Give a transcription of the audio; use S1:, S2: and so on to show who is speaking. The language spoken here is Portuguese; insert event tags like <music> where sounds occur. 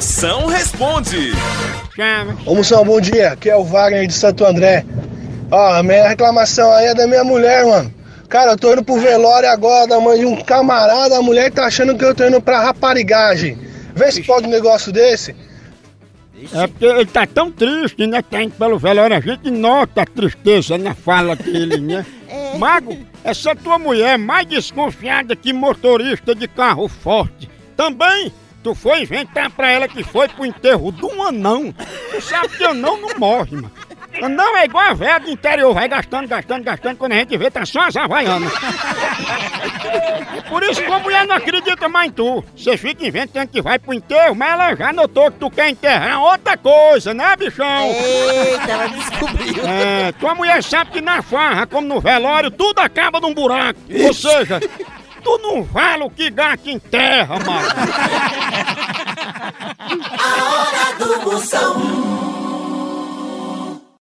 S1: Moção responde.
S2: Chama.
S3: Ô Moção, bom dia. Aqui é o Wagner de Santo André. Ó, a minha reclamação aí é da minha mulher, mano. Cara, eu tô indo pro velório agora da mãe de um camarada, a mulher tá achando que eu tô indo pra raparigagem. Vê se pode um negócio desse.
S2: É porque ele tá tão triste, né? Tá indo pelo velório, a gente nota a tristeza na fala dele, né? <laughs> Mago, essa tua mulher é mais desconfiada que motorista de carro forte. Também, tu foi inventar pra ela que foi pro enterro de um anão. Tu sabe que anão não morre, mano. Anão é igual a velha do interior, vai gastando, gastando, gastando, quando a gente vê, tá só as havaianas. Por isso que a mulher não acredita mais em tu. Você fica inventando que vai pro enterro, mas ela já notou que tu quer enterrar outra coisa, né, bichão?
S4: Eita, ela descobriu.
S2: É, tua mulher sabe que na farra, como no velório, tudo acaba num buraco. Ou seja, tu não vale o que gato em terra, mano. A hora do Moção.